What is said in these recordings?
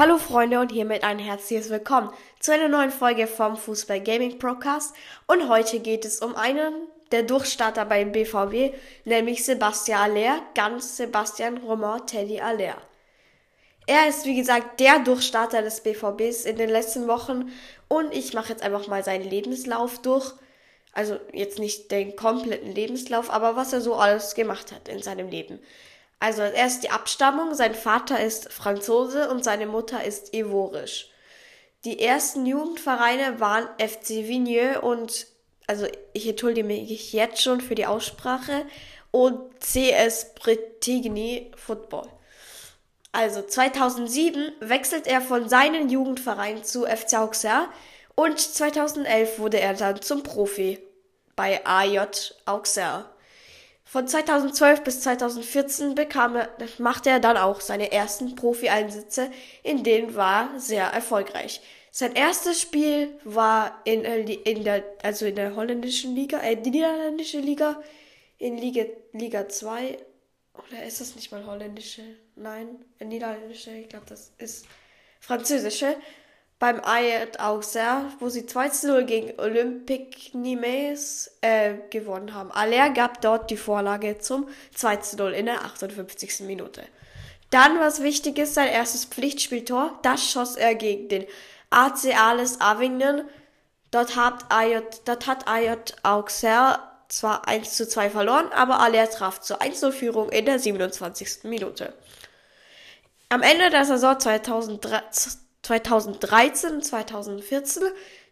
Hallo Freunde und hiermit ein herzliches Willkommen zu einer neuen Folge vom Fußball Gaming Podcast. Und heute geht es um einen der Durchstarter beim BVB, nämlich Sebastian Aller, ganz Sebastian Romain Teddy Aller. Er ist wie gesagt der Durchstarter des BVBs in den letzten Wochen und ich mache jetzt einfach mal seinen Lebenslauf durch. Also jetzt nicht den kompletten Lebenslauf, aber was er so alles gemacht hat in seinem Leben. Also er ist die Abstammung, sein Vater ist Franzose und seine Mutter ist ivorisch. Die ersten Jugendvereine waren FC Vigneux und, also ich entschuldige mich jetzt schon für die Aussprache, und CS Bretigny Football. Also 2007 wechselt er von seinem Jugendverein zu FC Auxerre und 2011 wurde er dann zum Profi bei AJ Auxerre. Von 2012 bis 2014 bekam er, machte er dann auch seine ersten Profi-Einsätze, in denen war sehr erfolgreich. Sein erstes Spiel war in, in der, also in der holländischen Liga, äh, die niederländische Liga, in Liga, Liga 2, oder ist das nicht mal holländische? Nein, niederländische, ich glaube, das ist französische beim Ayat Auxerre, wo sie 2-0 gegen Olympique Nimes äh, gewonnen haben. Aller gab dort die Vorlage zum 2-0 in der 58. Minute. Dann, was wichtig ist, sein erstes Pflichtspieltor, das schoss er gegen den AC Ales Avignon. Dort hat Ayat, dort hat Ayat Auxerre zwar 1 zu 2 verloren, aber Aller traf zur 1-0-Führung in der 27. Minute. Am Ende der Saison 2003, 2013 und 2014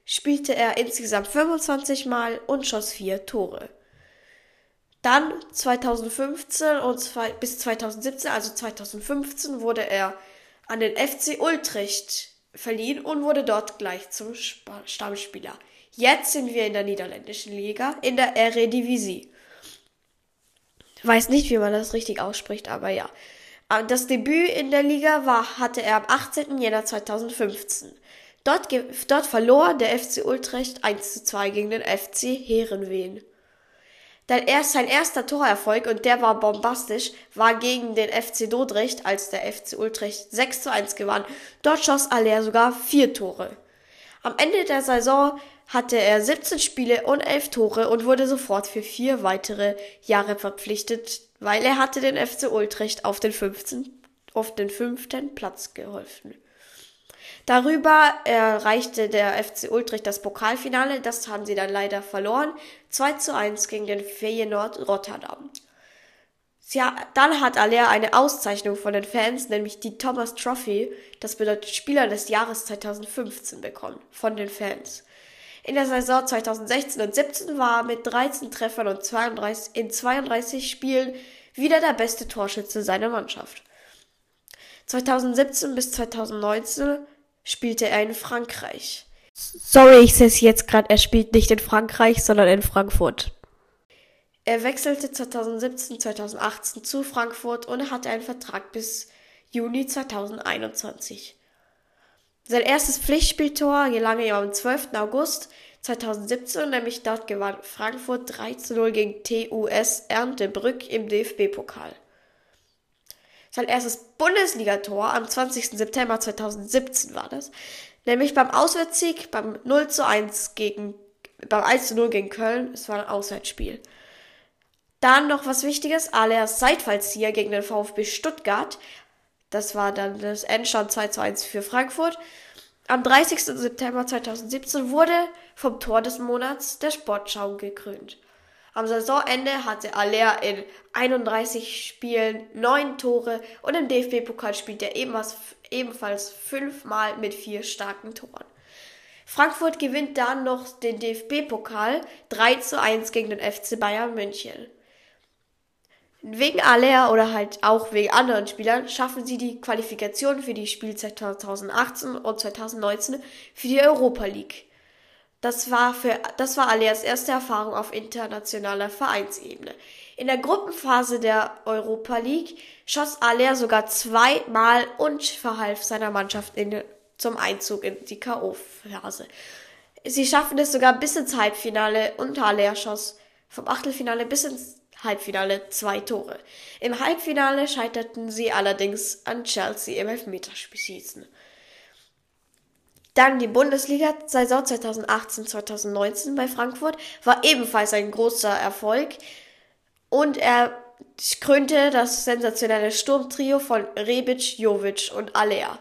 spielte er insgesamt 25 Mal und schoss vier Tore. Dann 2015 und zwei, bis 2017, also 2015, wurde er an den FC Utrecht verliehen und wurde dort gleich zum Stammspieler. Jetzt sind wir in der niederländischen Liga, in der Eredivisie. Weiß nicht, wie man das richtig ausspricht, aber ja. Das Debüt in der Liga war, hatte er am 18. Jänner 2015. Dort, dort verlor der FC Utrecht 1 zu 2 gegen den FC Herenveen. Erst sein erster Torerfolg, und der war bombastisch, war gegen den FC Dordrecht, als der FC Utrecht 6 zu 1 gewann. Dort schoss Aller sogar vier Tore. Am Ende der Saison hatte er 17 Spiele und 11 Tore und wurde sofort für vier weitere Jahre verpflichtet, weil er hatte den FC Utrecht auf den 15, auf den fünften Platz geholfen. Darüber erreichte der FC Utrecht das Pokalfinale, das haben sie dann leider verloren, 2 zu 1 gegen den Feyenoord Rotterdam. Ja, dann hat Aller eine Auszeichnung von den Fans, nämlich die Thomas Trophy, das bedeutet Spieler des Jahres 2015 bekommen, von den Fans. In der Saison 2016 und 17 war er mit 13 Treffern und 32, in 32 Spielen wieder der beste Torschütze seiner Mannschaft. 2017 bis 2019 spielte er in Frankreich. Sorry, ich sehe es jetzt gerade, er spielt nicht in Frankreich, sondern in Frankfurt. Er wechselte 2017, 2018 zu Frankfurt und hatte einen Vertrag bis Juni 2021. Sein erstes Pflichtspieltor gelang ihm am 12. August 2017, nämlich dort gewann Frankfurt 3 zu 0 gegen TUS Erntebrück im DFB-Pokal. Sein erstes Bundesligator am 20. September 2017 war das, nämlich beim Auswärtssieg beim 0 zu 1 gegen, beim 1 zu 0 gegen Köln, es war ein Auswärtsspiel. Dann noch was Wichtiges, Alers Seitfallzieher gegen den VfB Stuttgart das war dann das Endstand 2 zu 1 für Frankfurt. Am 30. September 2017 wurde vom Tor des Monats der Sportschau gekrönt. Am Saisonende hatte Aller in 31 Spielen 9 Tore und im DFB-Pokal spielte er ebenfalls, ebenfalls fünfmal mit vier starken Toren. Frankfurt gewinnt dann noch den DFB-Pokal 3 zu 1 gegen den FC Bayern München. Wegen Aller oder halt auch wegen anderen Spielern schaffen sie die Qualifikation für die Spielzeit 2018 und 2019 für die Europa League. Das war für, das war Allers erste Erfahrung auf internationaler Vereinsebene. In der Gruppenphase der Europa League schoss Aller sogar zweimal und verhalf seiner Mannschaft in, zum Einzug in die K.O.-Phase. Sie schaffen es sogar bis ins Halbfinale und Aller schoss vom Achtelfinale bis ins Halbfinale zwei Tore. Im Halbfinale scheiterten sie allerdings an Chelsea im Elfmeterschießen. Dann die Bundesliga-Saison 2018-2019 bei Frankfurt war ebenfalls ein großer Erfolg. Und er krönte das sensationelle Sturmtrio von Rebic, Jovic und Alea.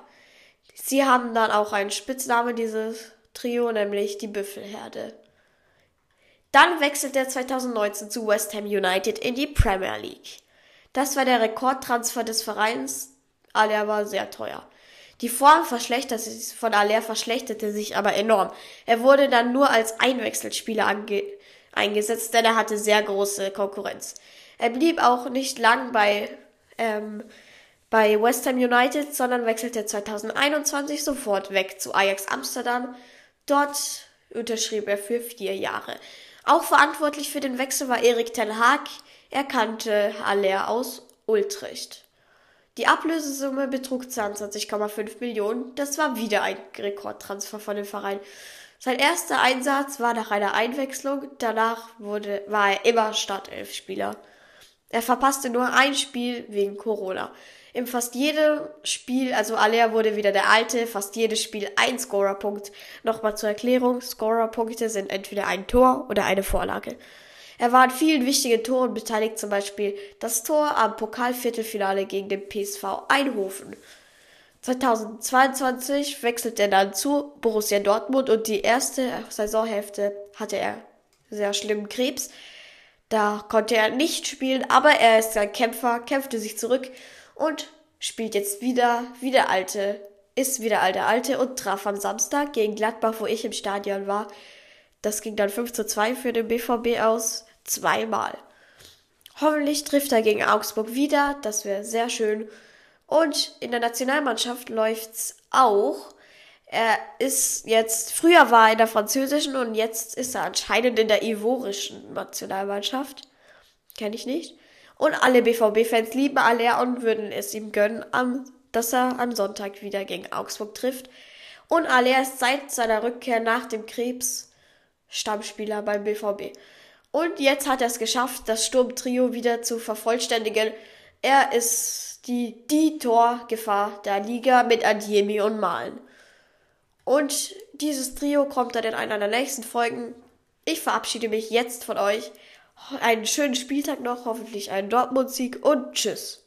Sie haben dann auch einen Spitznamen, dieses Trio, nämlich die Büffelherde. Dann wechselte er 2019 zu West Ham United in die Premier League. Das war der Rekordtransfer des Vereins. Alea war sehr teuer. Die Form von Aller verschlechterte sich aber enorm. Er wurde dann nur als Einwechselspieler eingesetzt, denn er hatte sehr große Konkurrenz. Er blieb auch nicht lang bei, ähm, bei West Ham United, sondern wechselte 2021 sofort weg zu Ajax Amsterdam. Dort unterschrieb er für vier Jahre. Auch verantwortlich für den Wechsel war Erik Ten Haag. Er kannte Aller aus Ultricht. Die Ablösesumme betrug 22,5 Millionen. Das war wieder ein Rekordtransfer von dem Verein. Sein erster Einsatz war nach einer Einwechslung. Danach wurde, war er immer Startelfspieler. Er verpasste nur ein Spiel wegen Corona. Im fast jedem Spiel, also Aller wurde wieder der alte, fast jedes Spiel ein Scorerpunkt. Nochmal zur Erklärung, Scorerpunkte sind entweder ein Tor oder eine Vorlage. Er war an vielen wichtigen Toren beteiligt, zum Beispiel das Tor am Pokalviertelfinale gegen den PSV Eindhoven. 2022 wechselte er dann zu Borussia Dortmund und die erste Saisonhälfte hatte er sehr schlimmen Krebs. Da konnte er nicht spielen, aber er ist ein Kämpfer, kämpfte sich zurück und spielt jetzt wieder, wie der Alte, ist wieder der Alte und traf am Samstag gegen Gladbach, wo ich im Stadion war. Das ging dann 5 zu 2 für den BVB aus zweimal. Hoffentlich trifft er gegen Augsburg wieder, das wäre sehr schön. Und in der Nationalmannschaft läuft's auch. Er ist jetzt, früher war er in der französischen und jetzt ist er anscheinend in der ivorischen Nationalmannschaft. Kenne ich nicht. Und alle BVB-Fans lieben Aller und würden es ihm gönnen, dass er am Sonntag wieder gegen Augsburg trifft. Und Aller ist seit seiner Rückkehr nach dem Krebs Stammspieler beim BVB. Und jetzt hat er es geschafft, das Sturmtrio wieder zu vervollständigen. Er ist die, die Torgefahr der Liga mit Adiemi und Malen. Und dieses Trio kommt dann in einer der nächsten Folgen. Ich verabschiede mich jetzt von euch. Einen schönen Spieltag noch, hoffentlich einen Dortmund-Sieg und tschüss.